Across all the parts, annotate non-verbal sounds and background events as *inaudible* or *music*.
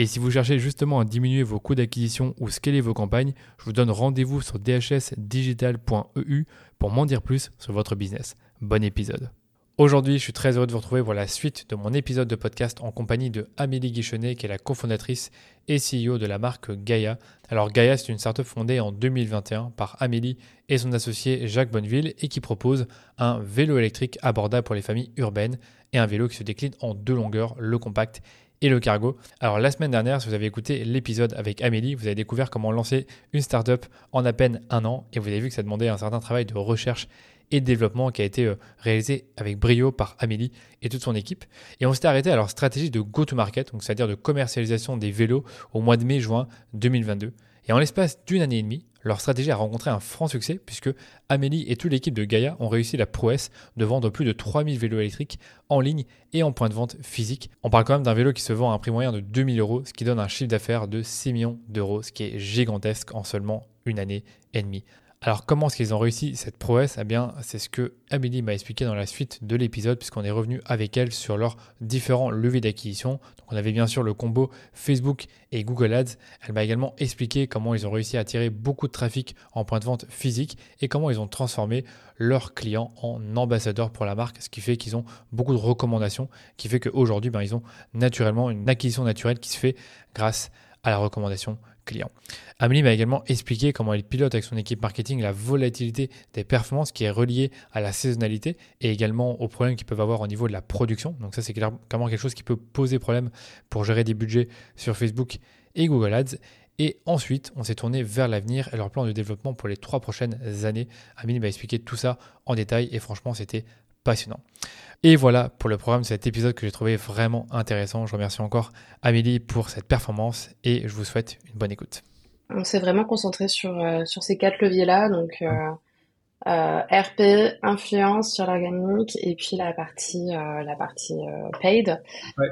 Et si vous cherchez justement à diminuer vos coûts d'acquisition ou scaler vos campagnes, je vous donne rendez-vous sur dhsdigital.eu pour m'en dire plus sur votre business. Bon épisode. Aujourd'hui, je suis très heureux de vous retrouver pour la suite de mon épisode de podcast en compagnie de Amélie Guichenet, qui est la cofondatrice et CEO de la marque Gaia. Alors Gaia, c'est une startup fondée en 2021 par Amélie et son associé Jacques Bonneville et qui propose un vélo électrique abordable pour les familles urbaines et un vélo qui se décline en deux longueurs, le compact et le cargo. Alors la semaine dernière, si vous avez écouté l'épisode avec Amélie, vous avez découvert comment lancer une startup en à peine un an et vous avez vu que ça demandait un certain travail de recherche et de développement qui a été euh, réalisé avec brio par Amélie et toute son équipe. Et on s'était arrêté à leur stratégie de go-to-market, c'est-à-dire de commercialisation des vélos au mois de mai-juin 2022. Et en l'espace d'une année et demie, leur stratégie a rencontré un franc succès puisque Amélie et toute l'équipe de Gaia ont réussi la prouesse de vendre plus de 3000 vélos électriques en ligne et en point de vente physique. On parle quand même d'un vélo qui se vend à un prix moyen de 2000 euros, ce qui donne un chiffre d'affaires de 6 millions d'euros, ce qui est gigantesque en seulement une année et demie. Alors comment est-ce qu'ils ont réussi cette prouesse? Eh bien, c'est ce que Amélie m'a expliqué dans la suite de l'épisode, puisqu'on est revenu avec elle sur leurs différents leviers d'acquisition. Donc on avait bien sûr le combo Facebook et Google Ads. Elle m'a également expliqué comment ils ont réussi à attirer beaucoup de trafic en point de vente physique et comment ils ont transformé leurs clients en ambassadeurs pour la marque, ce qui fait qu'ils ont beaucoup de recommandations, qui fait qu'aujourd'hui, ben, ils ont naturellement une acquisition naturelle qui se fait grâce à la recommandation client. Amélie m'a également expliqué comment il pilote avec son équipe marketing la volatilité des performances qui est reliée à la saisonnalité et également aux problèmes qu'ils peuvent avoir au niveau de la production. Donc ça, c'est clairement quelque chose qui peut poser problème pour gérer des budgets sur Facebook et Google Ads. Et ensuite, on s'est tourné vers l'avenir et leur plan de développement pour les trois prochaines années. Amélie m'a expliqué tout ça en détail et franchement, c'était passionnant. Et voilà pour le programme de cet épisode que j'ai trouvé vraiment intéressant. Je remercie encore Amélie pour cette performance et je vous souhaite une bonne écoute. On s'est vraiment concentré sur, euh, sur ces quatre leviers-là, donc euh, euh, RP, influence sur l'organique et puis la partie, la partie paid.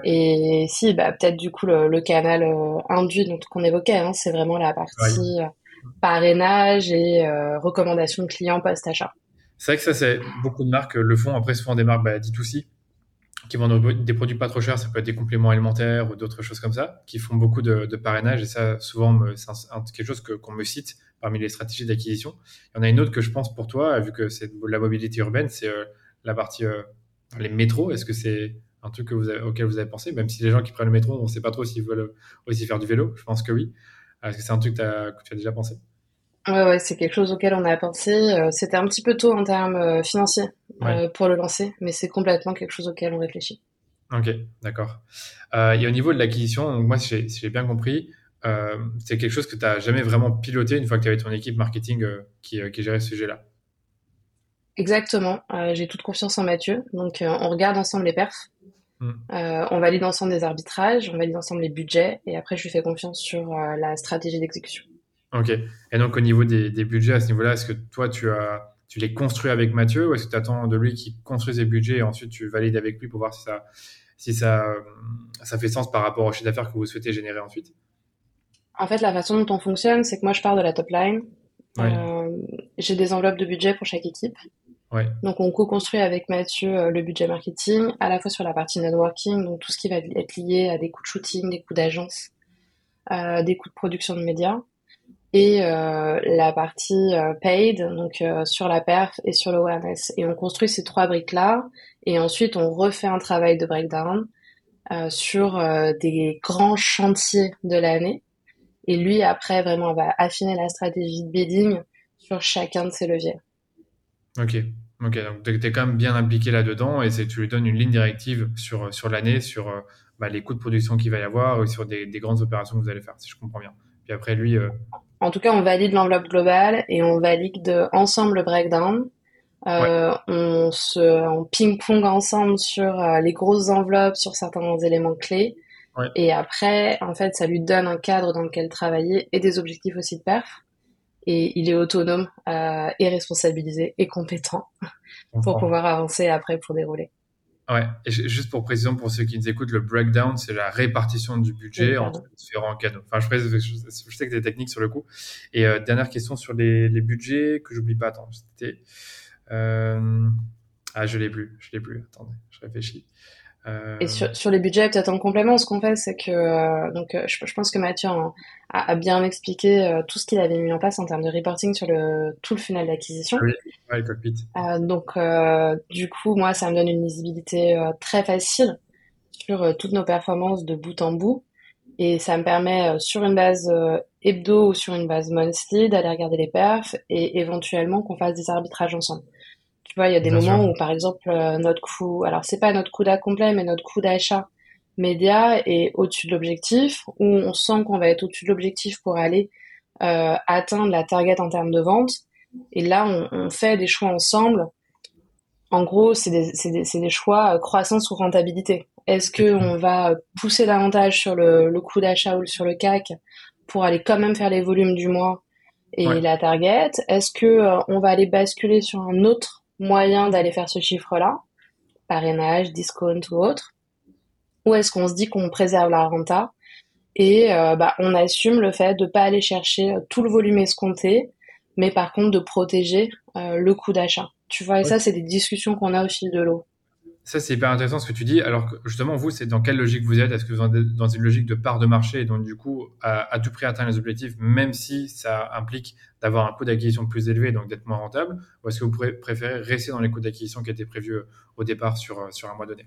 Et si, bah, peut-être du coup le, canal induit qu'on évoquait, hein, c'est vraiment la partie parrainage et recommandation de clients post-achat. C'est vrai que ça, c'est beaucoup de marques le font. Après, souvent des marques bah, D2C qui vendent des produits pas trop chers, ça peut être des compléments alimentaires ou d'autres choses comme ça, qui font beaucoup de, parrainage. Et ça, souvent, c'est quelque chose qu'on me cite parmi les stratégies d'acquisition. Il y en a une autre que je pense pour toi, vu que c'est la mobilité urbaine, c'est euh, la partie euh, les métros. Est-ce que c'est un truc auquel vous avez pensé, même si les gens qui prennent le métro, on ne sait pas trop s'ils veulent aussi faire du vélo. Je pense que oui. Est-ce que c'est un truc que tu as déjà pensé? Ouais, ouais, c'est quelque chose auquel on a pensé. Euh, c'était un petit peu tôt en termes euh, financiers euh, pour le lancer, mais c'est complètement quelque chose auquel on réfléchit. Ok, d'accord. et au niveau de l'acquisition, moi, si j'ai bien compris, c'est quelque chose que tu n'as jamais vraiment piloté une fois que tu avais ton équipe marketing qui, qui gérait ce sujet-là. Exactement. j'ai toute confiance en Mathieu. Donc, on regarde ensemble les perfs. Hmm. on valide ensemble des arbitrages, on valide ensemble les budgets, et après, je lui fais confiance sur la stratégie d'exécution. Ok. Et donc, au niveau des, budgets à ce niveau-là, est-ce que toi, tu, as, tu les construis avec Mathieu ou est-ce que tu attends de lui qu'il construise ses budgets et ensuite tu valides avec lui pour voir si ça, si ça, ça fait sens par rapport au chiffre d'affaires que vous souhaitez générer ensuite? En fait, la façon dont on fonctionne, c'est que moi, je pars de la top line. Euh, j'ai des enveloppes de budget pour chaque équipe. Ouais. Donc, on co-construit avec Mathieu euh, le budget marketing, à la fois sur la partie networking, donc tout ce qui va être lié à des coûts de shooting, des coûts d'agence, euh, des coûts de production de médias euh, la partie euh, paid, donc euh, sur la perf et sur l'awareness. Et on construit ces trois briques-là, et ensuite on refait un travail de breakdown sur des grands chantiers de l'année. Et lui, après, vraiment, va affiner la stratégie de bidding sur chacun de ces leviers. Ok, ok. Donc tu es quand même bien impliqué là-dedans et tu lui donnes une ligne directive sur, sur l'année, sur bah, les coûts de production qu'il va y avoir et sur des, grandes opérations que vous allez faire, si je comprends bien. Puis après, lui. En tout cas, on valide l'enveloppe globale et on valide ensemble le breakdown. Euh, on se ping-pong ensemble sur euh, les grosses enveloppes, sur certains éléments clés. Et après, en fait, ça lui donne un cadre dans lequel travailler et des objectifs aussi de perf. Et il est autonome euh, et responsabilisé et compétent *laughs* pour pouvoir avancer après pour dérouler. Ouais, et juste pour précision pour ceux qui nous écoutent, le breakdown, c'est la répartition du budget entre différents canaux. Enfin, je, je, sais que des techniques sur le coup. Et dernière question sur les, les budgets que j'oublie pas. Attends, c'était euh, ah, je l'ai plus, je l'ai plus. Attendez, je réfléchis. Euh, Et sur, sur les budgets, peut-être en complément, ce qu'on fait, c'est que euh, donc je, pense que Mathieu a, bien expliqué tout ce qu'il avait mis en place en termes de reporting sur le tout le funnel d'acquisition. Oui, ouais, le cockpit. donc du coup, moi, ça me donne une visibilité très facile sur toutes nos performances de bout en bout. Et ça me permet, sur une base hebdo ou sur une base monthly, d'aller regarder les perfs et éventuellement qu'on fasse des arbitrages ensemble. Tu vois, il y a des moments où, par exemple, euh, notre coût, alors c'est pas notre coût d'accomplet, mais notre coût d'achat média est au-dessus de l'objectif, où on sent qu'on va être au-dessus de l'objectif pour aller euh, atteindre la target en termes de vente. Et là, on, on fait des choix ensemble. En gros, c'est des, des, des, choix euh, croissance ou rentabilité. Est-ce que on va pousser davantage sur le, le coût d'achat ou sur le CAC pour aller quand même faire les volumes du mois et la target? Est-ce que euh, on va aller basculer sur un autre moyen d'aller faire ce chiffre-là, parrainage, discount ou autre Ou est-ce qu'on se dit qu'on préserve la renta et euh, bah, on assume le fait de pas aller chercher euh, tout le volume escompté, mais par contre de protéger le coût d'achat. Tu vois, et ça, c'est des discussions qu'on a au fil de l'eau. Ça, c'est hyper intéressant ce que tu dis. Alors justement, vous, c'est dans quelle logique vous êtes? Est-ce que vous êtes dans une logique de part de marché et donc du coup, à, tout prix atteindre les objectifs, même si ça implique d'avoir un coût d'acquisition plus élevé, donc d'être moins rentable? Ou est-ce que vous préférez rester dans les coûts d'acquisition qui étaient prévus euh, au départ sur, euh, sur un mois donné?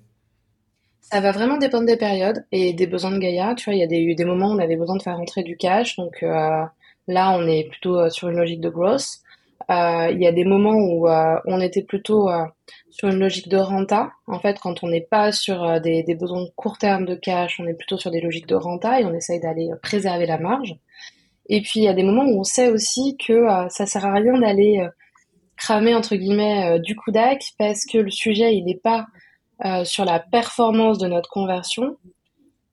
Ça va vraiment dépendre des périodes et des besoins de Gaïa. Tu vois, il y a des, eu des moments où on avait besoin de faire rentrer du cash. Donc euh, là, on est plutôt sur une logique de growth. Euh, il y a des moments où euh, on était plutôt euh, sur une logique de renta. En fait, quand on n'est pas sur des, besoins court terme de cash, on est plutôt sur des logiques de renta et on essaye d'aller préserver la marge. Et puis il y a des moments où on sait aussi que ça sert à rien d'aller cramer entre guillemets du coup d'ac parce que le sujet il n'est pas sur la performance de notre conversion,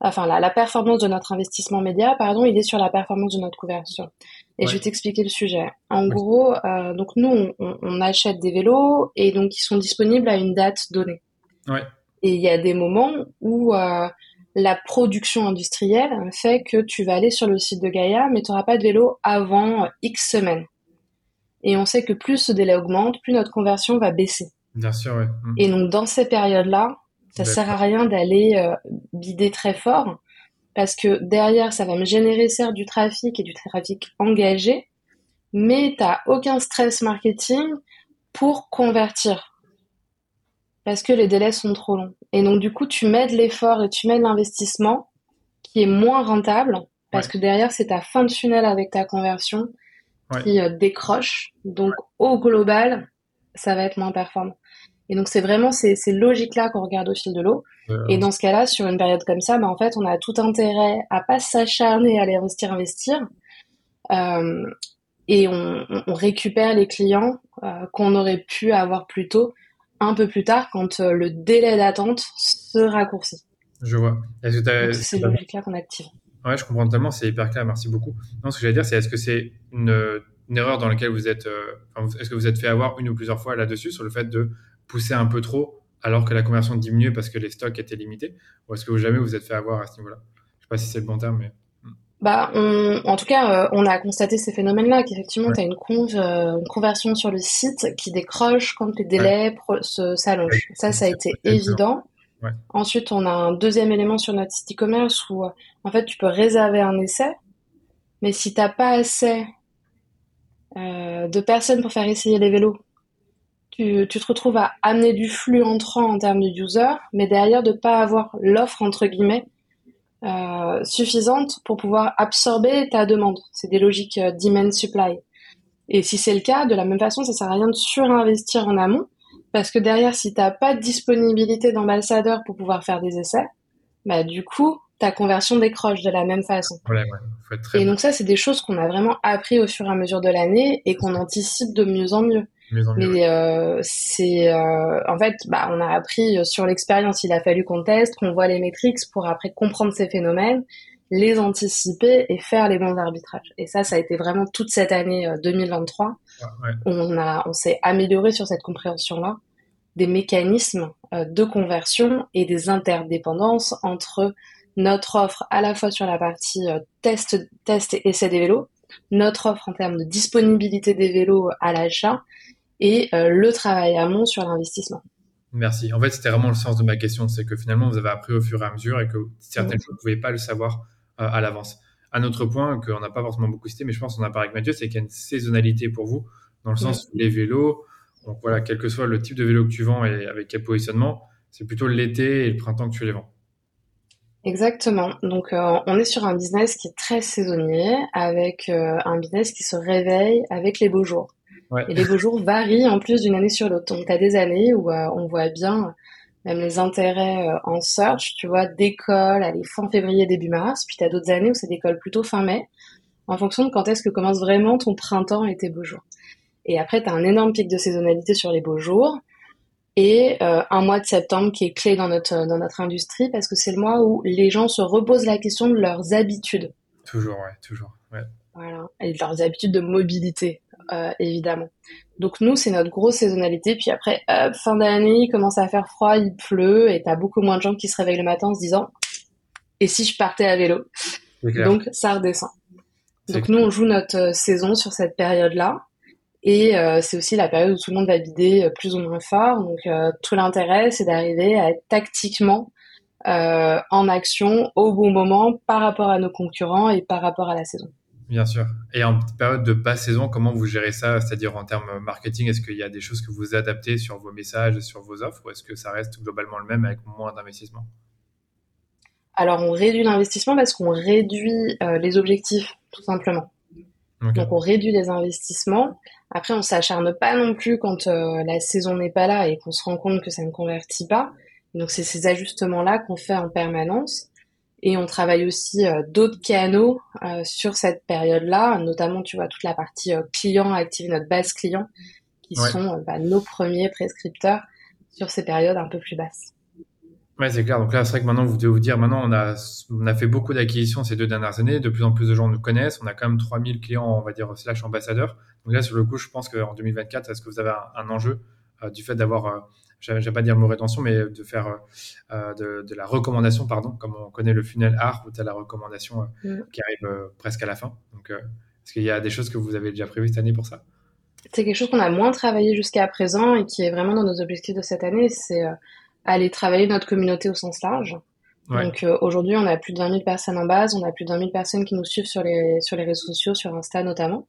enfin la, la, performance de notre investissement média, pardon, il est sur la performance de notre conversion. Et je vais t'expliquer le sujet. En gros, euh, donc nous, on, on, achète des vélos et donc ils sont disponibles à une date donnée. Ouais. Et il y a des moments où euh, la production industrielle fait que tu vas aller sur le site de Gaïa, mais tu n'auras pas de vélo avant X semaines. Et on sait que plus ce délai augmente, plus notre conversion va baisser. Bien sûr, ouais. Mm. Et donc dans ces périodes-là, ça sert à rien d'aller euh, bider très fort parce que derrière, ça va me générer certes du trafic et du trafic engagé, mais tu n'as aucun stress marketing pour convertir parce que les délais sont trop longs. Et donc du coup, tu mets de l'effort et tu mets de l'investissement qui est moins rentable parce que derrière, c'est ta fin de tunnel avec ta conversion qui euh, décroche. Donc au global, ça va être moins performant. Et donc c'est vraiment ces, ces logiques-là qu'on regarde au fil de l'eau. Et dans ce cas-là, sur une période comme ça, bah, en fait, on a tout intérêt à pas s'acharner à aller investir, investir. Euh, et on, on, récupère les clients euh, qu'on aurait pu avoir plus tôt, un peu plus tard, quand euh, le délai d'attente se raccourcit. Je vois. C'est ces logiques-là qu'on active. Ouais, je comprends totalement, c'est hyper clair, merci beaucoup. Non, ce que j'allais dire, c'est est-ce que c'est une, une, erreur dans laquelle vous êtes, euh, est-ce que vous êtes fait avoir une ou plusieurs fois là-dessus sur le fait de pousser un peu trop alors que la conversion diminuait parce que les stocks étaient limités Ou est-ce que jamais vous êtes fait avoir à ce niveau-là? Je sais pas si c'est le bon terme, mais. Bah, en tout cas, euh, on a constaté ces phénomènes-là, qu'effectivement, tu as une, euh, une, conversion sur le site qui décroche quand les délais s'allongent. Ça, ça a été évident. Ensuite, on a un deuxième élément sur notre site e-commerce où, en fait, tu peux réserver un essai, mais si tu n'as pas assez euh, de personnes pour faire essayer les vélos tu, te retrouves à amener du flux entrant en termes de user, mais derrière de pas avoir l'offre entre guillemets euh, suffisante pour pouvoir absorber ta demande. C'est des logiques euh, demand supply. Et si c'est le cas, de la même façon, ça sert à rien de surinvestir en amont, parce que derrière, si tu n'as pas de disponibilité d'ambassadeurs pour pouvoir faire des essais, bah du coup, ta conversion décroche de la même façon. et donc ça, c'est des choses qu'on a vraiment appris au fur et à mesure de l'année et qu'on anticipe de mieux en mieux. Mais euh, c'est euh, en fait, bah, on a appris sur l'expérience. Il a fallu qu'on teste, qu'on voit les métriques pour après comprendre ces phénomènes, les anticiper et faire les bons arbitrages. Et ça, ça a été vraiment toute cette année 2023. Euh, on a, on s'est amélioré sur cette compréhension-là des mécanismes de conversion et des interdépendances entre notre offre à la fois sur la partie euh, test, test et essai des vélos, notre offre en termes de disponibilité des vélos à l'achat et euh, le travail amont sur l'investissement. Merci. En fait, c'était vraiment le sens de ma question, c'est que finalement, vous avez appris au fur et à mesure et que certaines choses, vous ne pouvez pas le savoir euh, à l'avance. Un autre point qu'on n'a pas forcément beaucoup cité, mais je pense qu'on a parlé avec Mathieu, c'est qu'il y a une saisonnalité pour vous, dans le sens où les vélos, donc voilà, quel que soit le type de vélo que tu vends et avec quel positionnement, c'est plutôt l'été et le printemps que tu les vends. Exactement. Donc, euh, on est sur un business qui est très saisonnier, avec euh, un business qui se réveille avec les beaux jours. Et les beaux jours varient en plus d'une année sur l'autre. Donc, tu as des années où euh, on voit bien même les intérêts en search, tu vois, décolle, allez, fin février, début mars. Puis tu as d'autres années où ça décolle plutôt fin mai, en fonction de quand est-ce que commence vraiment ton printemps et tes beaux jours. Et après, tu as un énorme pic de saisonnalité sur les beaux jours et euh, un mois de septembre qui est clé dans notre dans notre industrie parce que c'est le mois où les gens se reposent la question de leurs habitudes. Toujours, ouais, toujours. Ouais. Voilà, et de leurs habitudes de mobilité, euh, évidemment. Donc nous, c'est notre grosse saisonnalité. Puis après, hop, fin d'année, il commence à faire froid, il pleut, et t'as beaucoup moins de gens qui se réveillent le matin en se disant et si je partais à vélo? Donc ça redescend. Donc nous, on joue notre euh, saison sur cette période-là. Et euh, c'est aussi la période où tout le monde va bider plus ou moins fort. Donc euh, tout l'intérêt, c'est d'arriver à être tactiquement en action au bon moment par rapport à nos concurrents et par rapport à la saison. Bien sûr. Et en période de basse saison, comment vous gérez ça? C'est-à-dire en termes marketing, est-ce qu'il y a des choses que vous adaptez sur vos messages, sur vos offres, ou est-ce que ça reste globalement le même avec moins d'investissement Alors on réduit l'investissement parce qu'on réduit les objectifs, tout simplement. Donc on réduit les investissements. Après, on s'acharne pas non plus quand euh, la saison n'est pas là et qu'on se rend compte que ça ne convertit pas. Donc c'est ces ajustements-là qu'on fait en permanence. Et on travaille aussi euh, d'autres canaux euh, sur cette période-là, notamment tu vois toute la partie client, activer notre base client, qui sont bah, nos premiers prescripteurs sur ces périodes un peu plus basses. Ouais, c'est clair. Donc là, c'est vrai que maintenant, vous devez vous dire, maintenant, on a, on a fait beaucoup d'acquisitions ces deux dernières années. De plus en plus de gens nous connaissent. On a quand même 3000 clients, on va dire, slash ambassadeurs. Donc là, sur le coup, je pense qu'en 2024, est-ce que vous avez un, enjeu euh, du fait d'avoir, euh, vais pas dire le mot rétention, mais de faire euh, de, de, la recommandation, pardon, comme on connaît le funnel art, où tu as la recommandation mm. qui arrive presque à la fin. Donc, est-ce qu'il y a des choses que vous avez déjà prévues cette année pour ça? C'est quelque chose qu'on a moins travaillé jusqu'à présent et qui est vraiment dans nos objectifs de cette année. C'est aller travailler notre communauté au sens large. Donc euh, aujourd'hui, on a plus de 20 000 personnes en base, on a plus de 20 000 personnes qui nous suivent sur les, sur les réseaux sociaux, sur Insta notamment.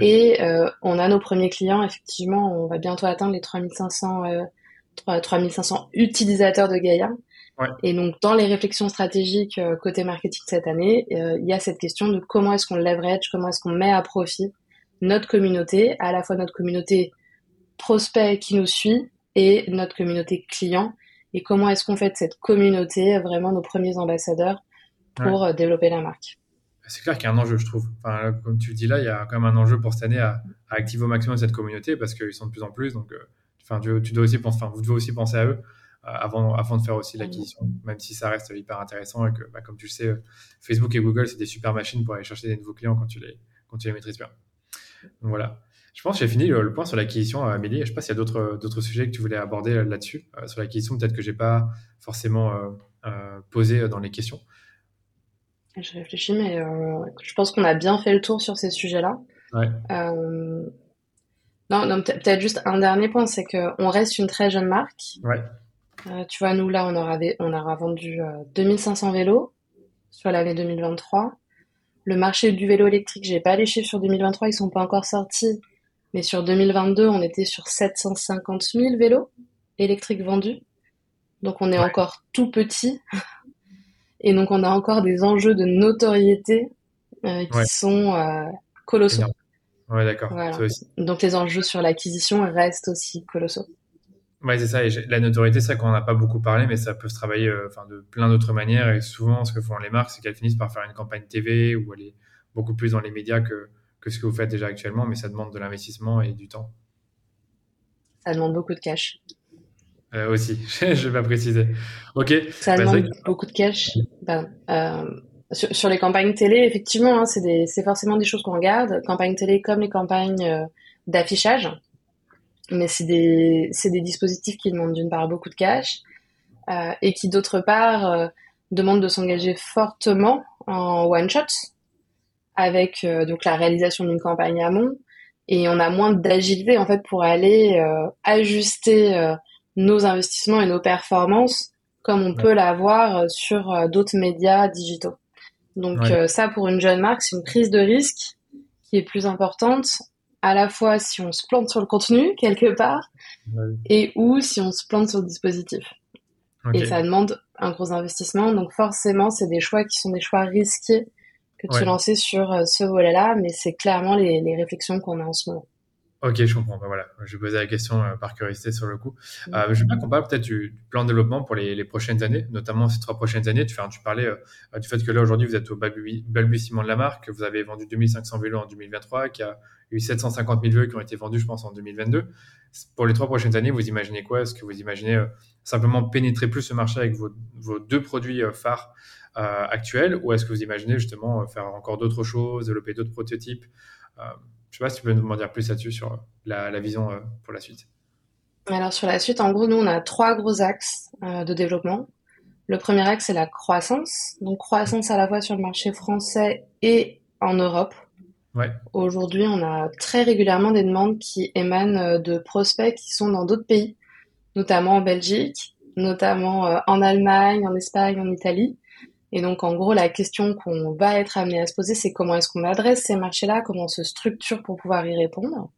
Et euh, on a nos premiers clients, effectivement, on va bientôt atteindre les 3500, euh, 3500 utilisateurs de Gaia. Ouais. Et donc dans les réflexions stratégiques euh, côté marketing cette année, euh, il y a cette question de comment est-ce qu'on leverage, comment est-ce qu'on met à profit notre communauté, à la fois notre communauté prospect qui nous suit et notre communauté client et comment est-ce qu'on fait de cette communauté vraiment nos premiers ambassadeurs pour euh, développer la marque? C'est clair qu'il y a un enjeu, je trouve. Enfin, comme tu dis là, il y a quand même un enjeu pour cette année à, activer au maximum cette communauté parce qu'ils sont de plus en plus. Donc, enfin, tu, dois aussi penser, enfin, vous devez aussi penser à eux euh, avant, avant de faire aussi l'acquisition, même si ça reste hyper intéressant et que, bah, comme tu le sais, Facebook et Google, c'est des super machines pour aller chercher des nouveaux clients quand tu les, quand tu les maîtrises bien. Donc voilà. Je pense que j'ai fini le, point sur l'acquisition, euh, Amélie. Je ne sais pas s'il y a d'autres, d'autres sujets que tu voulais aborder euh, là-dessus, euh, sur l'acquisition, peut-être que je n'ai pas forcément posé dans les questions. Je réfléchis, mais je pense qu'on a bien fait le tour sur ces sujets-là. Ouais. Non, non peut-être juste un dernier point, c'est qu'on reste une très jeune marque. Ouais. tu vois, nous, là, on aura, on aura vendu 2500 vélos sur l'année 2023. Le marché du vélo électrique, j'ai pas les chiffres sur 2023, ils sont pas encore sortis, mais sur 2022, on était sur 750 000 vélos électriques vendus. Donc on est encore tout petit. *laughs* Et donc on a encore des enjeux de notoriété euh, qui sont euh, colossaux. Ouais, d'accord. Donc les enjeux sur l'acquisition restent aussi colossaux. Ouais, c'est ça. Et la notoriété, c'est ça qu'on n'a pas beaucoup parlé, mais ça peut se travailler euh, de plein d'autres manières. Et souvent, ce que font les marques, c'est qu'elles finissent par faire une campagne TV ou aller beaucoup plus dans les médias que, que ce que vous faites déjà actuellement, mais ça demande de l'investissement et du temps. Ça demande beaucoup de cash. Euh, aussi, *laughs* je vais pas préciser. Ok. Ça bah, demande beaucoup de cash. Ben, euh, sur, les campagnes télé, effectivement, hein, c'est forcément des choses qu'on regarde. Campagnes télé comme les campagnes euh, d'affichage. Mais c'est des, des dispositifs qui demandent d'une part beaucoup de cash euh, et qui d'autre part euh, demandent de s'engager fortement en one shot avec donc la réalisation d'une campagne amont et on a moins d'agilité en fait pour aller ajuster nos investissements et nos performances comme on peut l'avoir sur d'autres médias digitaux. Donc euh, ça, pour une jeune marque, c'est une prise de risque qui est plus importante, à la fois si on se plante sur le contenu quelque part, et ou si on se plante sur le dispositif. Et ça demande un gros investissement, donc forcément, c'est des choix qui sont des choix risqués que de se lancer sur euh, ce volet-là, mais c'est clairement les, les réflexions qu'on a en ce moment. Ok, je comprends. Bah, voilà, je posais la question euh, par curiosité sur le coup. Euh, je veux bien qu'on parle peut-être du plan de développement pour les, les, prochaines années, notamment ces trois prochaines années. Tu, tu parlais euh, du fait que là aujourd'hui vous êtes au balbutiement de la marque, que vous avez vendu 2500 vélos en 2023, qu'il y a eu 750 000 vélos qui ont été vendus, je pense, en 2022. Pour les trois prochaines années, vous imaginez quoi? Est-ce que vous imaginez simplement pénétrer plus ce marché avec vos, vos deux produits phares actuels, ou est-ce que vous imaginez justement faire encore d'autres choses, développer d'autres prototypes? Je sais pas si tu peux nous en dire plus là-dessus sur la, vision euh, pour la suite. Alors sur la suite, en gros, nous on a trois gros axes euh, de développement. Le premier axe c'est la croissance, donc croissance à la fois sur le marché français et en Europe. Ouais. Aujourd'hui, on a très régulièrement des demandes qui émanent euh, de prospects qui sont dans d'autres pays, notamment en Belgique, notamment en Allemagne, en Espagne, en Italie. Et donc, en gros, la question qu'on va être amené à se poser, c'est comment est-ce qu'on adresse ces marchés-là, comment on se structure pour pouvoir y répondre.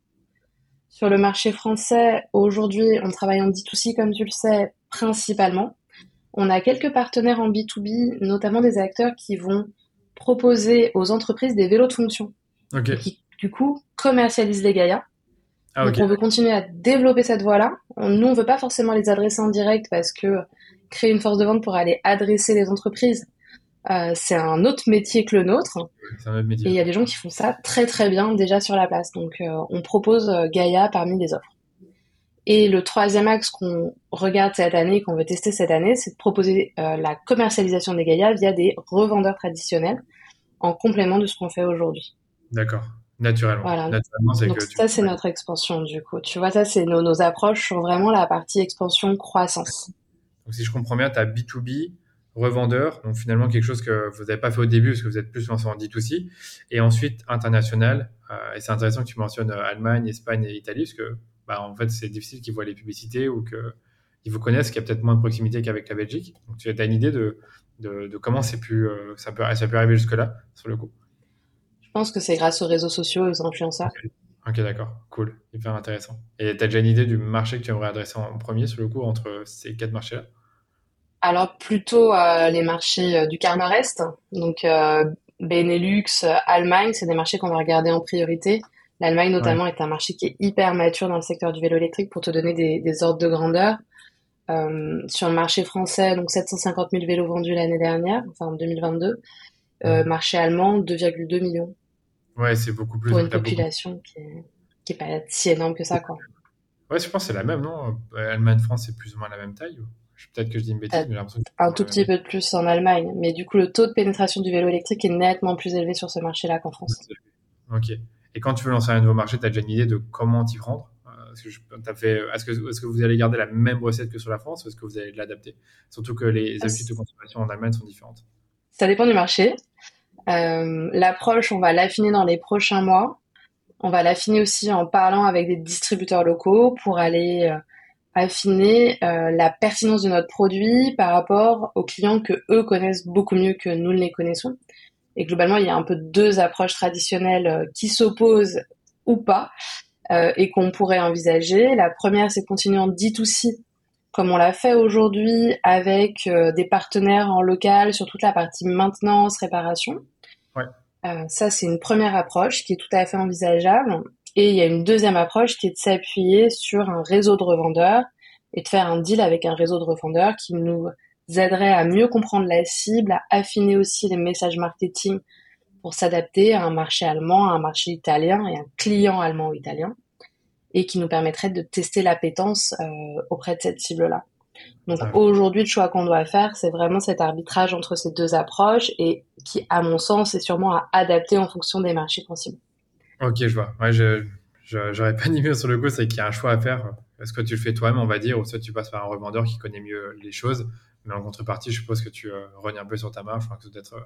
Sur le marché français, aujourd'hui, on travaille en D2C, comme tu le sais, principalement. On a quelques partenaires en B2B, notamment des acteurs qui vont proposer aux entreprises des vélos de fonction. Qui, du coup, commercialisent les Gaia. Ah, donc, on veut continuer à développer cette voie-là. Nous, on veut pas forcément les adresser en direct parce que créer une force de vente pour aller adresser les entreprises, euh, c'est un autre métier que le nôtre. Et il y a des gens qui font ça très très bien déjà sur la place. Donc euh, on propose euh, Gaia parmi les offres. Et le troisième axe qu'on regarde cette année, qu'on veut tester cette année, c'est de proposer la commercialisation des Gaia via des revendeurs traditionnels en complément de ce qu'on fait aujourd'hui. D'accord. Naturellement. Voilà. Donc ça, c'est notre expansion du coup. Tu vois, ça, c'est nos, nos approches sur vraiment la partie expansion croissance. Donc si je comprends bien, tu as B2B, revendeur, donc finalement quelque chose que vous n'avez pas fait au début parce que vous êtes plus lancé en D2C, et ensuite international. Euh, et c'est intéressant que tu mentionnes euh, Allemagne, Espagne et Italie parce que bah, en fait c'est difficile qu'ils voient les publicités ou qu'ils vous connaissent, qu'il y a peut-être moins de proximité qu'avec la Belgique. Donc tu as une idée de, de, comment c'est pu, euh, ça, peut, ça peut arriver jusque-là sur le coup? Je pense que c'est grâce aux réseaux sociaux et aux influenceurs. Ok, d'accord, cool, hyper intéressant. Et tu as déjà une idée du marché que tu aimerais adresser en premier sur le coup entre ces quatre marchés-là? Alors plutôt euh, les marchés euh, du quart nord-est, donc euh, Benelux, Allemagne, c'est des marchés qu'on va regarder en priorité. L'Allemagne notamment est un marché qui est hyper mature dans le secteur du vélo électrique pour te donner des, ordres de grandeur. sur le marché français, donc 750 000 vélos vendus l'année dernière, enfin en 2022. marché allemand, 2,2 millions. Ouais, c'est beaucoup plus. Pour une population qui est, qui est pas si énorme que ça, quoi. Ouais, je pense que c'est la même, non? Allemagne-France, c'est plus ou moins la même taille Peut-être que je dis une bêtise, mais j'ai l'impression Un tout petit peu de plus en Allemagne. Mais du coup, le taux de pénétration du vélo électrique est nettement plus élevé sur ce marché-là qu'en France. Ok. Et quand tu veux lancer un nouveau marché, tu as déjà une idée de comment t'y prendre? Euh, Est-ce que, est-ce, que, est-ce que vous allez garder la même recette que sur la France ou est-ce que vous allez l'adapter? Surtout que les ah, habitudes de consommation en Allemagne sont différentes. Ça dépend du marché. Euh, l'approche, on va l'affiner dans les prochains mois. On va l'affiner aussi en parlant avec des distributeurs locaux pour aller euh, affiner euh, la pertinence de notre produit par rapport aux clients que eux connaissent beaucoup mieux que nous ne les connaissons. Et globalement, il y a un peu deux approches traditionnelles euh, qui s'opposent ou pas euh, et qu'on pourrait envisager. La première, c'est de continuer en D2C comme on l'a fait aujourd'hui avec des partenaires en local sur toute la partie maintenance, réparation. Ouais. ça, c'est une première approche qui est tout à fait envisageable. Et il y a une deuxième approche qui est de s'appuyer sur un réseau de revendeurs et de faire un deal avec un réseau de revendeurs qui nous aiderait à mieux comprendre la cible, à affiner aussi les messages marketing pour s'adapter à un marché allemand, à un marché italien et un client allemand ou italien, et qui nous permettrait de tester l'appétence euh, auprès de cette cible-là. Donc aujourd'hui, le choix qu'on doit faire, c'est vraiment cet arbitrage entre ces deux approches et qui, à mon sens, est sûrement à adapter en fonction des marchés possibles. Ok, je vois. Ouais, je, j'aurais pas *laughs* mieux sur le coup, c'est qu'il y a un choix à faire. Est-ce que tu le fais toi-même, on va dire, ou soit tu passes par un revendeur qui connaît mieux les choses, mais en contrepartie, je suppose que tu euh, renies un peu sur ta marge, enfin, que peut-être euh,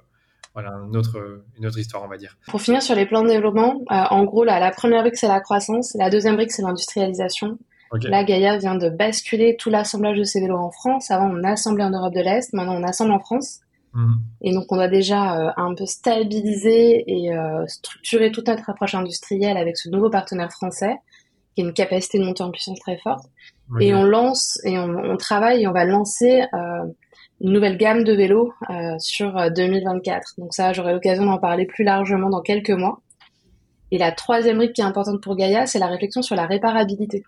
voilà, une autre, une autre histoire, on va dire. Pour finir sur les plans de développement, euh, en gros, là, la première brique, c'est la croissance, la deuxième brique, c'est l'industrialisation. Là, Gaïa vient de basculer tout l'assemblage de ces vélos en France. Avant, on assemblait en Europe de l'Est, maintenant, on assemble en France. Mhm. Et donc, on a déjà un peu stabilisé et euh, structuré toute notre approche industrielle avec ce nouveau partenaire français, qui a une capacité de monter en puissance très forte. Et on lance et on, on, travaille et on va lancer euh, une nouvelle gamme de vélos euh, sur 2024. Euh, Donc ça, j'aurai l'occasion d'en parler plus largement dans quelques mois. Et la troisième brique qui est importante pour Gaïa, c'est la réflexion sur la réparabilité.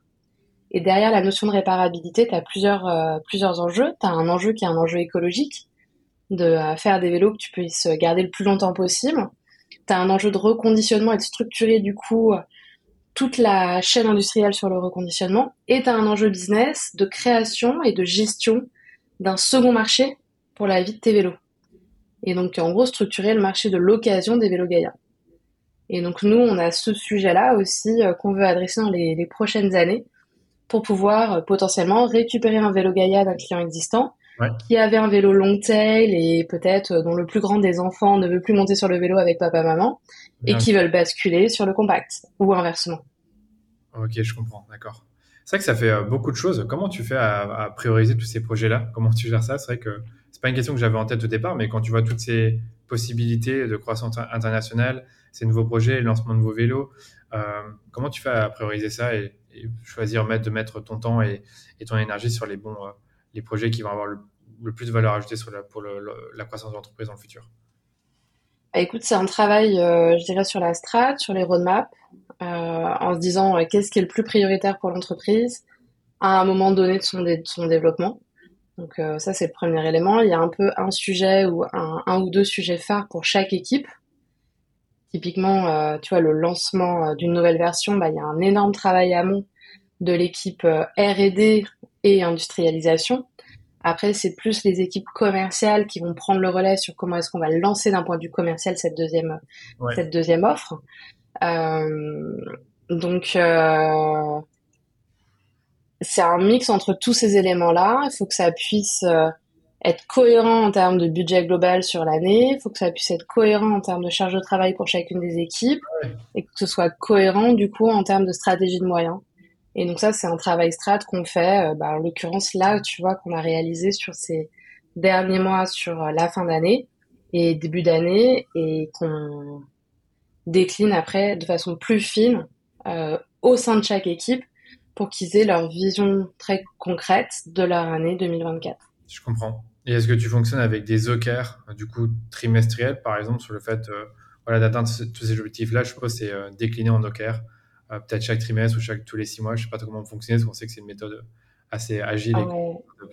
Et derrière la notion de réparabilité, tu as plusieurs, euh, plusieurs enjeux. Tu as un enjeu qui est un enjeu écologique, de euh, faire des vélos que tu puisses garder le plus longtemps possible. Tu as un enjeu de reconditionnement et de structurer du coup toute la chaîne industrielle sur le reconditionnement. Et tu as un enjeu business de création et de gestion d'un second marché pour la vie de tes vélos. Et donc, en gros, structurer le marché de l'occasion des vélos Gaïa. Et donc, nous, on a ce sujet-là aussi euh, qu'on veut adresser dans les, prochaines années pour pouvoir euh, potentiellement récupérer un vélo Gaïa d'un client existant qui avait un vélo long tail et peut-être euh, dont le plus grand des enfants ne veut plus monter sur le vélo avec papa-maman et qui veulent basculer sur le compact ou inversement. Ok, je comprends, d'accord. C'est vrai que ça fait euh, beaucoup de choses. Comment tu fais à, prioriser tous ces projets-là? Comment tu gères ça? C'est vrai que c'est pas une question que j'avais en tête au départ, mais quand tu vois toutes ces possibilités de croissance internationale, ces nouveaux projets, le lancement de nouveaux vélos, euh, comment tu fais à prioriser ça et, choisir de mettre ton temps et, ton énergie sur les bons euh, les projets qui vont avoir le, plus de valeur ajoutée pour la croissance de l'entreprise dans le futur bah, Écoute, c'est un travail, je dirais, sur la strat, sur les roadmaps, euh, en se disant euh, qu'est-ce qui est le plus prioritaire pour l'entreprise à un moment donné de son, développement. Donc euh, ça c'est le premier élément. Il y a un peu un sujet ou un, un ou deux sujets phares pour chaque équipe. Typiquement, tu vois, le lancement d'une nouvelle version, bah, il y a un énorme travail amont de l'équipe R&D et industrialisation. Après, c'est plus les équipes commerciales qui vont prendre le relais sur comment est-ce qu'on va lancer d'un point de vue commercial cette deuxième, cette deuxième offre. Euh, donc, euh, c'est un mix entre tous ces éléments-là. Il faut que ça puisse euh, être cohérent en termes de budget global sur l'année. Il faut que ça puisse être cohérent en termes de charge de travail pour chacune des équipes et que ce soit cohérent du coup en termes de stratégie de moyens. Et donc ça, c'est un travail strat qu'on fait. bah, en l'occurrence, là, tu vois, qu'on a réalisé sur ces derniers mois, sur la fin d'année et début d'année, et qu'on décline après de façon plus fine euh, au sein de chaque équipe pour qu'ils aient leur vision très concrète de leur année 2024. Je comprends. Et est-ce que tu fonctionnes avec des OKR, du coup, trimestriels, par exemple, sur le fait euh, d'atteindre tous ces objectifs-là Je suppose c'est euh, décliné en OKR, peut-être chaque trimestre ou chaque tous les six mois. Je ne sais pas comment fonctionner, parce qu'on sait que c'est une méthode assez agile. Et... Ah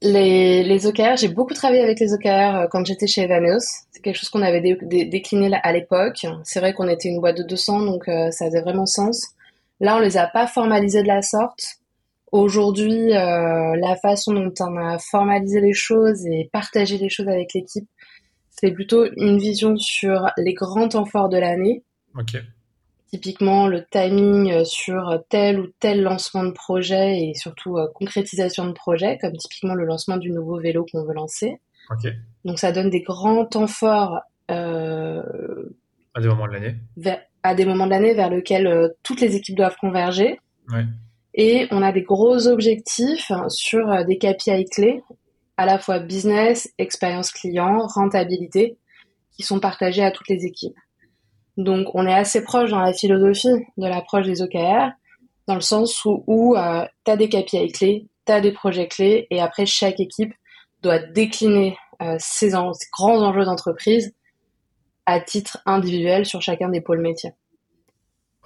les, les OKR, j'ai beaucoup travaillé avec les OKR euh, quand j'étais chez Evaneos. C'est quelque chose qu'on avait décliné à l'époque. C'est vrai qu'on était une boîte de 200, donc euh, ça faisait vraiment sens. Là, on les a pas formalisés de la sorte. Aujourd'hui, euh, la façon dont on a formalisé les choses et partagé les choses avec l'équipe, c'est plutôt une vision sur les grands temps forts de l'année. Ok typiquement le timing euh, sur tel ou tel lancement de projet et surtout euh, concrétisation de projet, comme typiquement le lancement du nouveau vélo qu'on veut lancer. Donc ça donne des grands temps forts euh, à des moments de l'année. À des moments de l'année vers lesquels toutes les équipes doivent converger. Et on a des gros objectifs sur des KPI clés, à la fois business, expérience client, rentabilité, qui sont partagés à toutes les équipes. Donc on est assez proche dans la philosophie de l'approche des OKR, dans le sens où, où euh, tu as des KPI clés, tu as des projets clés, et après chaque équipe doit décliner euh, ses, grands enjeux d'entreprise à titre individuel sur chacun des pôles métiers.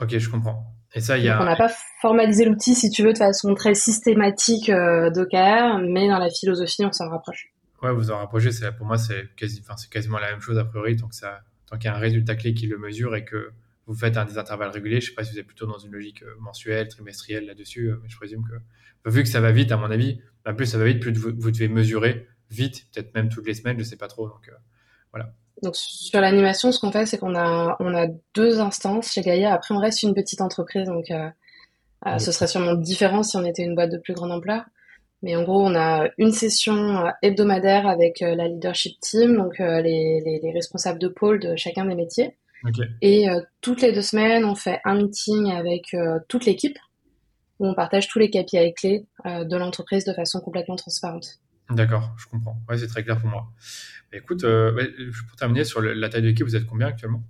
Ok, je comprends. Et ça, y a... on n'a pas formalisé l'outil, si tu veux, de façon très systématique euh, d'OKR, mais dans la philosophie, on s'en rapproche. Ouais, vous en rapprochez. Pour moi, c'est quasi, c'est quasiment la même chose a priori. Donc ça, tant qu'il y a un résultat clé qui le mesure et que vous faites un des intervalles réguliers, je sais pas si vous êtes plutôt dans une logique euh, mensuelle, trimestrielle là-dessus, euh, mais je présume que vu que ça va vite, à mon avis, bah, plus ça va vite, plus vous, devez mesurer vite, peut-être même toutes les semaines, je sais pas trop. Donc voilà. Donc sur l'animation, ce qu'on fait, c'est qu'on a on a deux instances chez Gaïa. Après, on reste une petite entreprise, donc euh, euh, ce serait sûrement différent si on était une boîte de plus grande ampleur. Mais en gros, on a une session euh, hebdomadaire avec la leadership team, donc les, les, responsables de pôle de chacun des métiers. Et toutes les deux semaines, on fait un meeting avec toute l'équipe où on partage tous les KPI clés de l'entreprise de façon complètement transparente. D'accord, je comprends. Ouais, c'est très clair pour moi. écoute, euh, pour terminer sur la taille de l'équipe, vous êtes combien actuellement?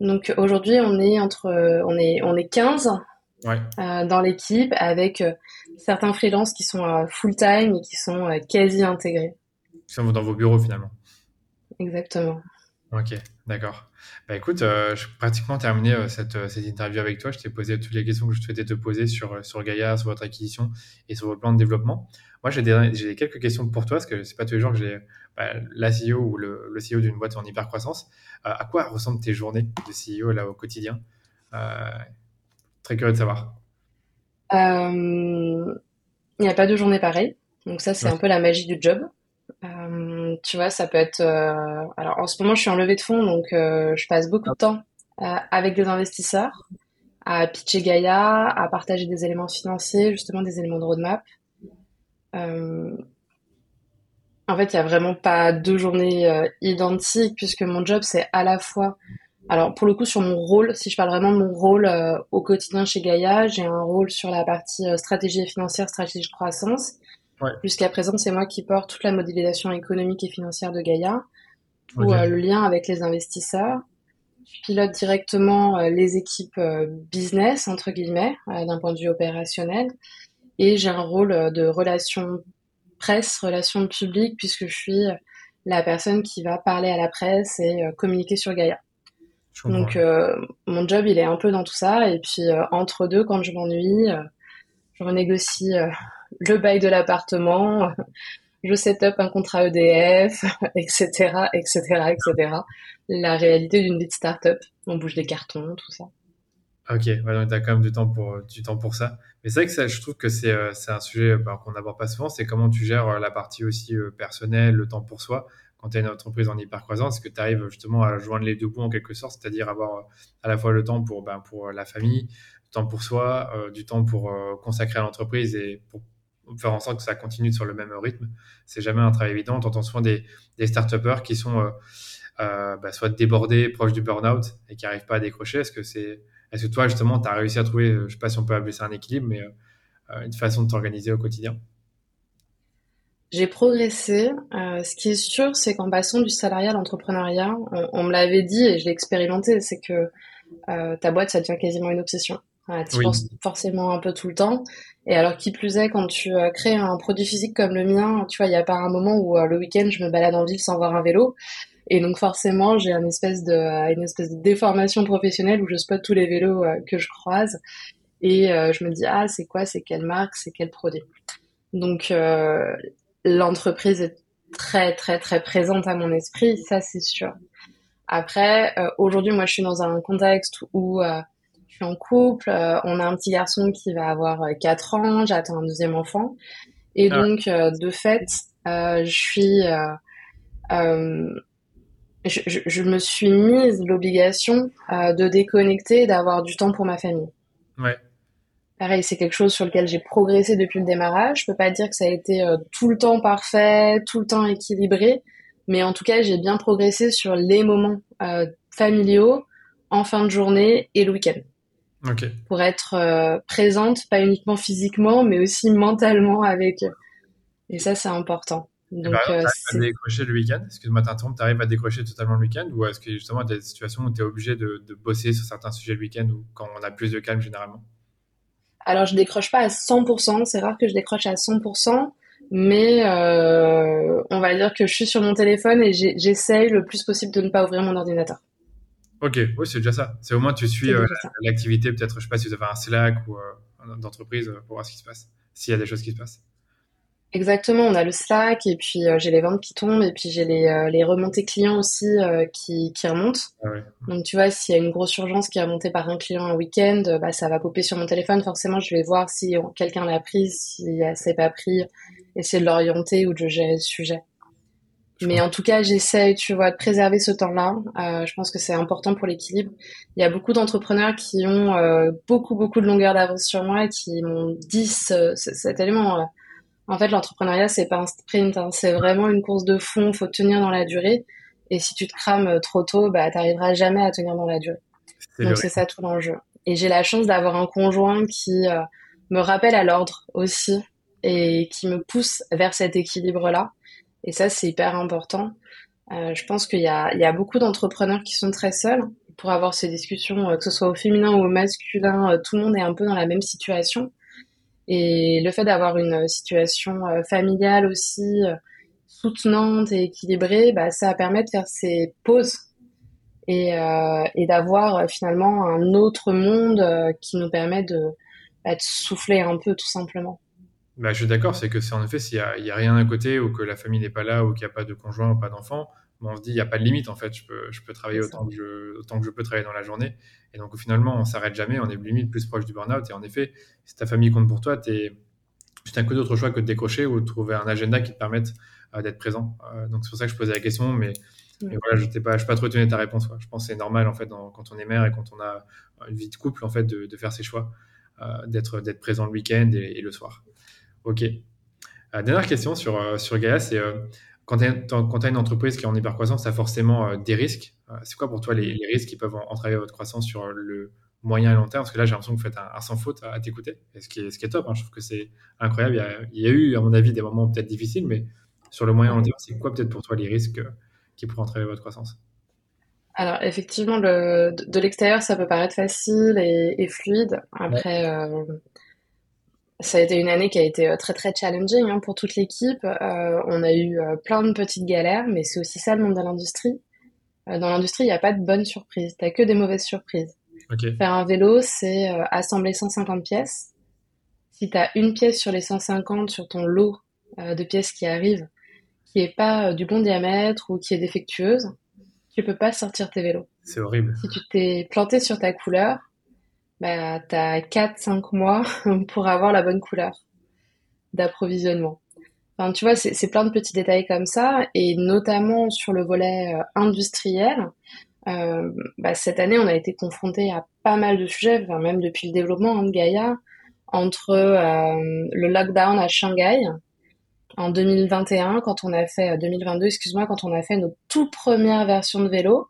Donc aujourd'hui, on est entre, on est, on est 15 euh, dans l'équipe avec euh, certains freelances qui sont full time et qui sont quasi intégrés. Qui sont dans vos bureaux finalement. Exactement. Ok, d'accord. Bah écoute, euh, je pratiquement terminé euh, cette, cette, interview avec toi. Je t'ai posé toutes les questions que je souhaitais te poser sur, sur Gaia, sur votre acquisition et sur vos plans de développement. Moi, j'ai quelques questions pour toi, parce que c'est pas tous les jours que j'ai bah, la CEO ou le, le CEO d'une boîte en hyper croissance. Euh, à quoi ressemblent tes journées de CEO là au quotidien? Très curieux de savoir. Il n'y a pas de journée pareille. Donc ça, c'est un peu la magie du job. Euh, tu vois, ça peut être. Euh, alors en ce moment, je suis en levée de fonds, donc euh, je passe beaucoup de temps avec des investisseurs à pitcher Gaia, à partager des éléments financiers, justement des éléments de roadmap. en fait, il n'y a vraiment pas deux journées identiques puisque mon job, c'est à la fois. Alors, pour le coup, sur mon rôle, si je parle vraiment de mon rôle au quotidien chez Gaia, j'ai un rôle sur la partie stratégie financière, stratégie de croissance. Jusqu'à présent, c'est moi qui porte toute la modélisation économique et financière de Gaïa, ou euh, le lien avec les investisseurs. Je pilote directement euh, les équipes euh, business, entre guillemets, d'un point de vue opérationnel. Et j'ai un rôle de relation presse, relation publique, puisque je suis la personne qui va parler à la presse et communiquer sur Gaïa. Donc mon job, il est un peu dans tout ça. Et puis entre deux, quand je m'ennuie, je renégocie *laughs* le bail de l'appartement, *laughs* je set up un contrat EDF, etc., etc., etc. La réalité d'une vie de start-up. On bouge des cartons, tout ça. Ok, donc tu as quand même du temps pour, du temps pour ça. Mais c'est vrai que ça, je trouve que c'est euh, un sujet bah, qu'on n'aborde pas souvent, c'est comment tu gères euh, la partie aussi euh, personnelle, le temps pour soi, quand tu as une entreprise en hyper-croissance, que tu arrives justement à joindre les deux bouts en quelque sorte, c'est-à-dire avoir à la fois le temps pour, ben, pour la famille, du temps pour soi, du temps pour consacrer à l'entreprise et pour faire en sorte que ça continue sur le même rythme. C'est jamais un travail évident. On entend souvent des, des start qui sont euh, euh, bah, soit débordés, proches du burn-out et qui n'arrivent pas à décrocher. Est-ce que toi, justement, tu as réussi à trouver, je sais pas si on peut appeler ça un équilibre, mais euh, une façon de t'organiser au quotidien? J'ai progressé. ce qui est sûr, c'est qu'en passant du salariat à l'entrepreneuriat, on, me l'avait dit et je l'ai expérimenté, c'est que ta boîte, ça devient quasiment une obsession. tu penses forcément un peu tout le temps. Et alors, qui plus est, quand tu euh, crées un produit physique comme le mien, tu vois, il n'y a pas un moment où euh, le week-end, je me balade en ville sans voir un vélo. Et donc, forcément, j'ai une espèce de, euh, une espèce de déformation professionnelle où je spotte tous les vélos que je croise. Et je me dis, ah, c'est quoi, c'est quelle marque, c'est quel produit? Donc, l'entreprise est très, très, très présente à mon esprit, ça, c'est sûr. Après, aujourd'hui, moi, je suis dans un contexte où je suis en couple, euh, on a un petit garçon qui va avoir 4 euh, ans, j'attends un deuxième enfant. Et ah. donc, euh, de fait, je suis... Je, me suis mise l'obligation de déconnecter, d'avoir du temps pour ma famille. Ouais. Pareil, c'est quelque chose sur lequel j'ai progressé depuis le démarrage. Je peux pas dire que ça a été tout le temps parfait, tout le temps équilibré, mais en tout cas, j'ai bien progressé sur les moments familiaux en fin de journée et le week-end pour être euh, présente, pas uniquement physiquement, mais aussi mentalement avec eux. Et ça, c'est important. Donc, euh, à décrocher le week-end? Excuse-moi tu arrives à décrocher totalement le week-end? Ou est-ce que justement, il y a des situations où tu es obligé de, bosser sur certains sujets le week-end ou quand on a plus de calme généralement? Alors, je décroche pas à 100%. C'est rare que je décroche à 100%. Mais euh, on va dire que je suis sur mon téléphone et j'essaye le plus possible de ne pas ouvrir mon ordinateur. Ok, oui, c'est déjà ça. C'est au moins tu suis euh, l'activité, peut-être, je sais pas si vous avez un Slack ou euh, d'entreprise pour voir ce qui se passe, s'il y a des choses qui se passent. Exactement, on a le Slack et puis euh, j'ai les ventes qui tombent et puis j'ai les, euh, les remontées clients aussi euh, qui, qui remontent. Ah Donc tu vois, s'il y a une grosse urgence qui est remontée par un client un week-end, bah, ça va popper sur mon téléphone. Forcément, je vais voir si quelqu'un l'a prise, si elle s'est pas pris, essayer de l'orienter ou de gérer le sujet. Mais en tout cas, j'essaie, tu vois, de préserver ce temps-là. je pense que c'est important pour l'équilibre. Il y a beaucoup d'entrepreneurs qui ont beaucoup, beaucoup de longueur d'avance sur moi et qui m'ont dit cet élément en fait, l'entrepreneuriat, c'est pas un sprint, hein. c'est vraiment une course de fond, faut tenir dans la durée. Et si tu te crames euh, trop tôt, bah, t'arriveras jamais à tenir dans la durée. Donc c'est ça tout l'enjeu. Et j'ai la chance d'avoir un conjoint qui euh, me rappelle à l'ordre aussi et qui me pousse vers cet équilibre-là. Et ça, c'est hyper important. Euh, je pense qu'il y y a beaucoup d'entrepreneurs qui sont très seuls pour avoir ces discussions, euh, que ce soit au féminin ou au masculin. tout le monde est un peu dans la même situation. Et le fait d'avoir une situation euh, familiale aussi euh, soutenante et équilibrée, bah, ça permet de faire ces pauses et, euh, d'avoir finalement un autre monde qui nous permet de, bah, souffler un peu tout simplement. Bah, je suis d'accord, c'est que c'est en effet s'il n'y a, a, rien à côté ou que la famille n'est pas là ou qu'il n'y a pas de conjoint ou pas d'enfant, on se dit il n'y a pas de limite en fait, je peux, je peux travailler autant que, je, autant que je peux travailler dans la journée. Et donc finalement, on s'arrête jamais, on est limite plus proche du burn-out. Et en effet, si ta famille compte pour toi, tu un coup d'autre choix que de décrocher ou de trouver un agenda qui te permette euh, d'être présent. Euh, donc c'est pour ça que je posais la question, mais, voilà, je n'ai pas, pas trop tenu ta réponse. Je pense que c'est normal en fait quand on est mère et quand on a une vie de couple en fait de, de faire ses choix, euh, d'être présent le week-end et, le soir. Ok. dernière question sur, sur Gaia, c'est quand tu as, une entreprise qui est en hypercroissance, tu as forcément euh, des risques. Euh, c'est quoi pour toi les, risques qui peuvent entraver votre croissance sur le moyen et long terme? Parce que là, j'ai l'impression que vous faites un, sans faute à, t'écouter, ce qui est, ce qui est top. Hein. Je trouve que c'est incroyable. Il y, a, eu, à mon avis, des moments peut-être difficiles, mais sur le moyen et long terme, c'est quoi peut-être pour toi les risques euh, qui pourraient entraver votre croissance? Alors effectivement, le, de, l'extérieur, ça peut paraître facile et, fluide. Après, ça a été une année qui a été euh, très très challenging hein, pour toute l'équipe. Euh, on a eu euh, plein de petites galères, mais c'est aussi ça le monde de l'industrie. dans l'industrie, il n'y a pas de bonnes surprises, t'as que des mauvaises surprises. Faire un vélo, c'est assembler 150 pièces. Si tu as une pièce sur les 150 sur ton lot de pièces qui arrivent, qui est pas du bon diamètre ou qui est défectueuse, tu peux pas sortir tes vélos. C'est horrible. Si tu t'es planté sur ta couleur, bah, tu as 4-5 mois *laughs* pour avoir la bonne couleur d'approvisionnement. Enfin, tu vois, c'est plein de petits détails comme ça, et notamment sur le volet euh, industriel. Euh, bah, cette année, on a été confronté à pas mal de sujets, enfin, même depuis le développement hein, de Gaïa, entre euh, le lockdown à Shanghai en 2021, quand on a fait 2022, excuse-moi, quand on a fait nos toutes premières versions de vélo,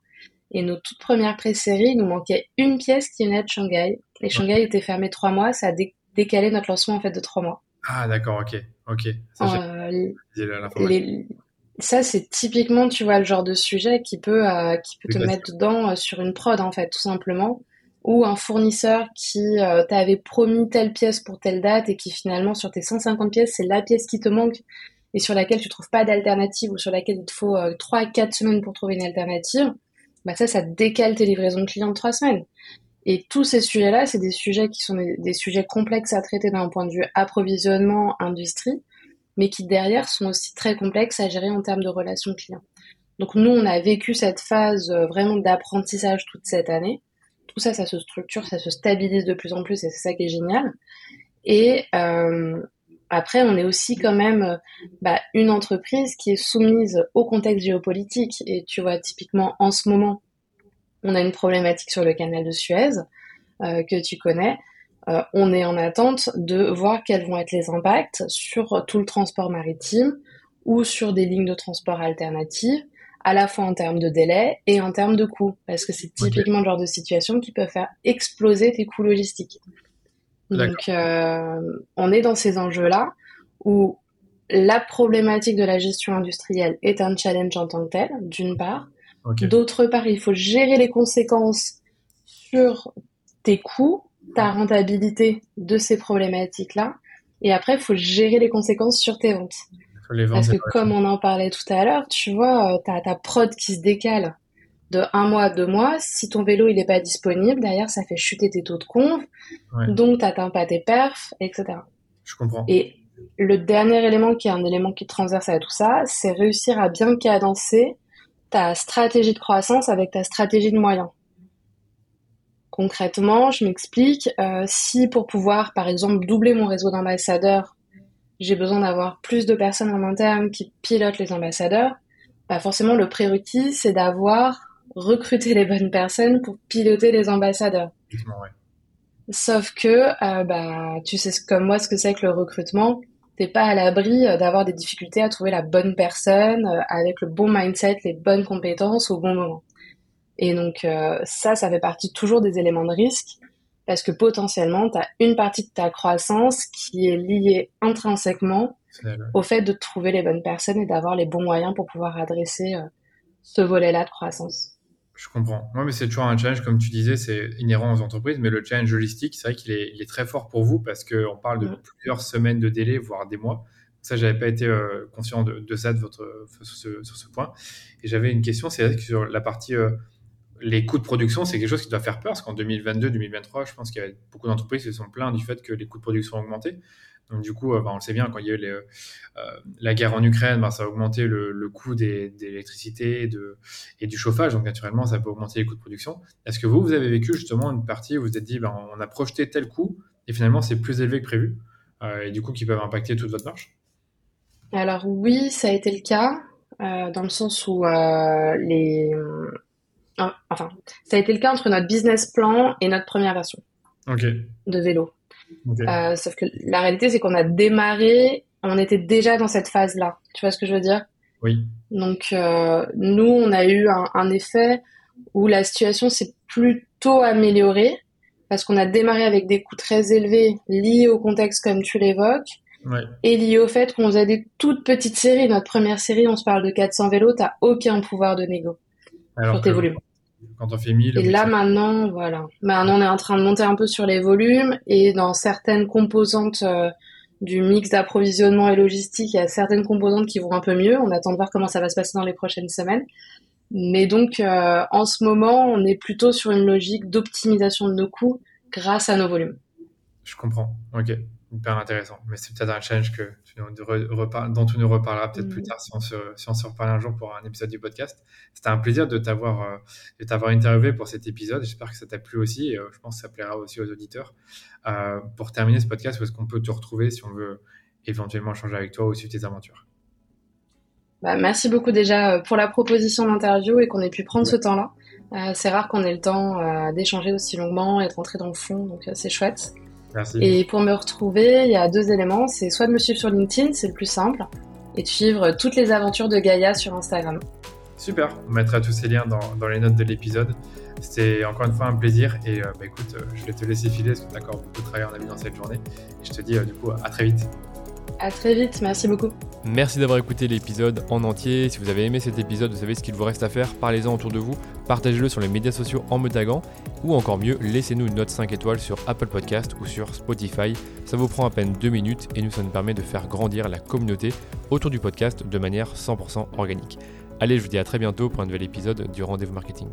et nos toutes premières pré-séries, il nous manquait une pièce qui venait de Shanghai. Et Shanghai était fermé trois mois, ça a décalé notre lancement en fait de trois mois. Ah d'accord, ok, ok. Ça, euh, ça c'est typiquement, tu vois, le genre de sujet qui peut, euh, qui peut te mettre dedans euh, sur une prod en fait, tout simplement. Ou un fournisseur qui t'avait promis telle pièce pour telle date et qui finalement sur tes 150 pièces, c'est la pièce qui te manque et sur laquelle tu trouves pas d'alternative ou sur laquelle il te faut trois à quatre semaines pour trouver une alternative bah ça, ça décale tes livraisons de clients de trois semaines. Et tous ces sujets-là, c'est des sujets qui sont des, sujets complexes à traiter d'un point de vue approvisionnement, industrie, mais qui derrière sont aussi très complexes à gérer en termes de relations clients. Donc nous, on a vécu cette phase euh, vraiment d'apprentissage toute cette année. Tout ça, ça se structure, ça se stabilise de plus en plus et c'est ça qui est génial. Et euh, après, on est aussi quand même euh, bah, une entreprise qui est soumise au contexte géopolitique. Et tu vois, typiquement, en ce moment, on a une problématique sur le canal de Suez euh, que tu connais. Euh, on est en attente de voir quels vont être les impacts sur tout le transport maritime ou sur des lignes de transport alternatives, à la fois en termes de délai et en termes de coûts, parce que c'est typiquement le genre de situation qui peut faire exploser tes coûts logistiques. Donc, euh, on est dans ces enjeux-là où la problématique de la gestion industrielle est un challenge en tant que tel, d'une part. D'autre part, il faut gérer les conséquences sur tes coûts, ta rentabilité de ces problématiques-là. Et après, il faut gérer les conséquences sur tes ventes. Parce que comme on en parlait tout à l'heure, tu vois, tu as ta prod qui se décale de un mois à deux mois. Si ton vélo il n'est pas disponible, derrière ça fait chuter tes taux de conv, donc tu n'atteins pas tes perfs, etc. Je comprends. Et le dernier élément qui est un élément qui transverse à tout ça, c'est réussir à bien cadencer ta stratégie de croissance avec ta stratégie de moyens. Concrètement, je m'explique, euh, si pour pouvoir par exemple doubler mon réseau d'ambassadeurs, j'ai besoin d'avoir plus de personnes en interne qui pilotent les ambassadeurs, bah, forcément le prérequis c'est d'avoir recruté les bonnes personnes pour piloter les ambassadeurs. Sauf que, euh, bah, tu sais comme moi ce que c'est que le recrutement. T'es pas à l'abri euh, d'avoir des difficultés à trouver la bonne personne euh, avec le bon mindset, les bonnes compétences au bon moment. Et donc ça, ça fait partie toujours des éléments de risque parce que potentiellement, tu as une partie de ta croissance qui est liée intrinsèquement au fait de trouver les bonnes personnes et d'avoir les bons moyens pour pouvoir adresser ce volet-là de croissance. Je comprends. Moi, mais c'est toujours un challenge, comme tu disais, c'est inhérent aux entreprises, mais le challenge logistique, c'est vrai qu'il est, très fort pour vous parce qu'on parle de plusieurs semaines de délai, voire des mois. Ça, j'avais pas été euh, conscient de, ça de votre, sur, ce, point. Et j'avais une question, c'est vrai que sur la partie euh, les coûts de production, c'est quelque chose qui doit faire peur parce qu'en 2022-2023, je pense qu'il y a beaucoup d'entreprises qui se sont plaintes du fait que les coûts de production ont augmenté. Donc du coup, euh, on le sait bien, quand il y a eu euh, la guerre en Ukraine, bah, ça a augmenté le, coût des, d'électricité et du chauffage. Donc naturellement, ça peut augmenter les coûts de production. Est-ce que vous, vous avez vécu justement une partie où vous vous êtes dit, bah, on a projeté tel coût et finalement c'est plus élevé que prévu euh, et du coup qui peuvent impacter toute votre marge Alors oui, ça a été le cas dans le sens où les... Enfin, ça a été le cas entre notre business plan et notre première version de vélo. Euh, sauf que la réalité, c'est qu'on a démarré, on était déjà dans cette phase-là. Tu vois ce que je veux dire? Oui. Donc, euh, nous, on a eu un, effet où la situation s'est plutôt améliorée parce qu'on a démarré avec des coûts très élevés liés au contexte comme tu l'évoques. Et liés au fait qu'on faisait des toutes petites séries. Notre première série, on se parle de 400 vélos, t'as aucun pouvoir de négo sur tes volumes quand on fait 1000. Et là maintenant, voilà. Maintenant, on est en train de monter un peu sur les volumes et dans certaines composantes euh, du mix d'approvisionnement et logistique, il y a certaines composantes qui vont un peu mieux. On attend de voir comment ça va se passer dans les prochaines semaines. Mais donc, euh, en ce moment, on est plutôt sur une logique d'optimisation de nos coûts grâce à nos volumes. Je comprends. Ok hyper intéressant. Mais c'est peut-être un challenge que dont tu nous reparleras peut-être plus mm. tard si on, se, si on se reparle un jour pour un épisode du podcast. C'était un plaisir de t'avoir euh, de t'avoir interviewé pour cet épisode. J'espère que ça t'a plu aussi. Et, euh, je pense que ça plaira aussi aux auditeurs. Euh, pour terminer ce podcast, où est-ce qu'on peut te retrouver si on veut éventuellement changer avec toi ou suivre tes aventures? Bah, Merci beaucoup déjà pour la proposition d'interview et qu'on ait pu prendre ce temps-là. c'est rare qu'on ait le temps d'échanger aussi longuement et de rentrer dans le fond, donc c'est chouette. Et pour me retrouver, il y a deux éléments. C'est soit de me suivre sur LinkedIn, c'est le plus simple, et de suivre toutes les aventures de Gaïa sur Instagram. Super, on mettra tous ces liens dans, les notes de l'épisode. C'était encore une fois un plaisir et euh, bah, écoute, euh, je vais te laisser filer parce qu'on a encore beaucoup de travail en ami dans cette journée. Et je te dis euh, du coup à très vite. À très vite, merci beaucoup. Merci d'avoir écouté l'épisode en entier. Si vous avez aimé cet épisode, vous savez ce qu'il vous reste à faire. Parlez-en autour de vous, partagez-le sur les médias sociaux en me taguant, ou encore mieux, laissez-nous une note 5 étoiles sur Apple Podcast ou sur Spotify. Ça vous prend à peine 2 minutes et nous, ça nous permet de faire grandir la communauté autour du podcast de manière 100% organique. Allez, je vous dis à très bientôt pour un nouvel épisode du Rendez-vous Marketing.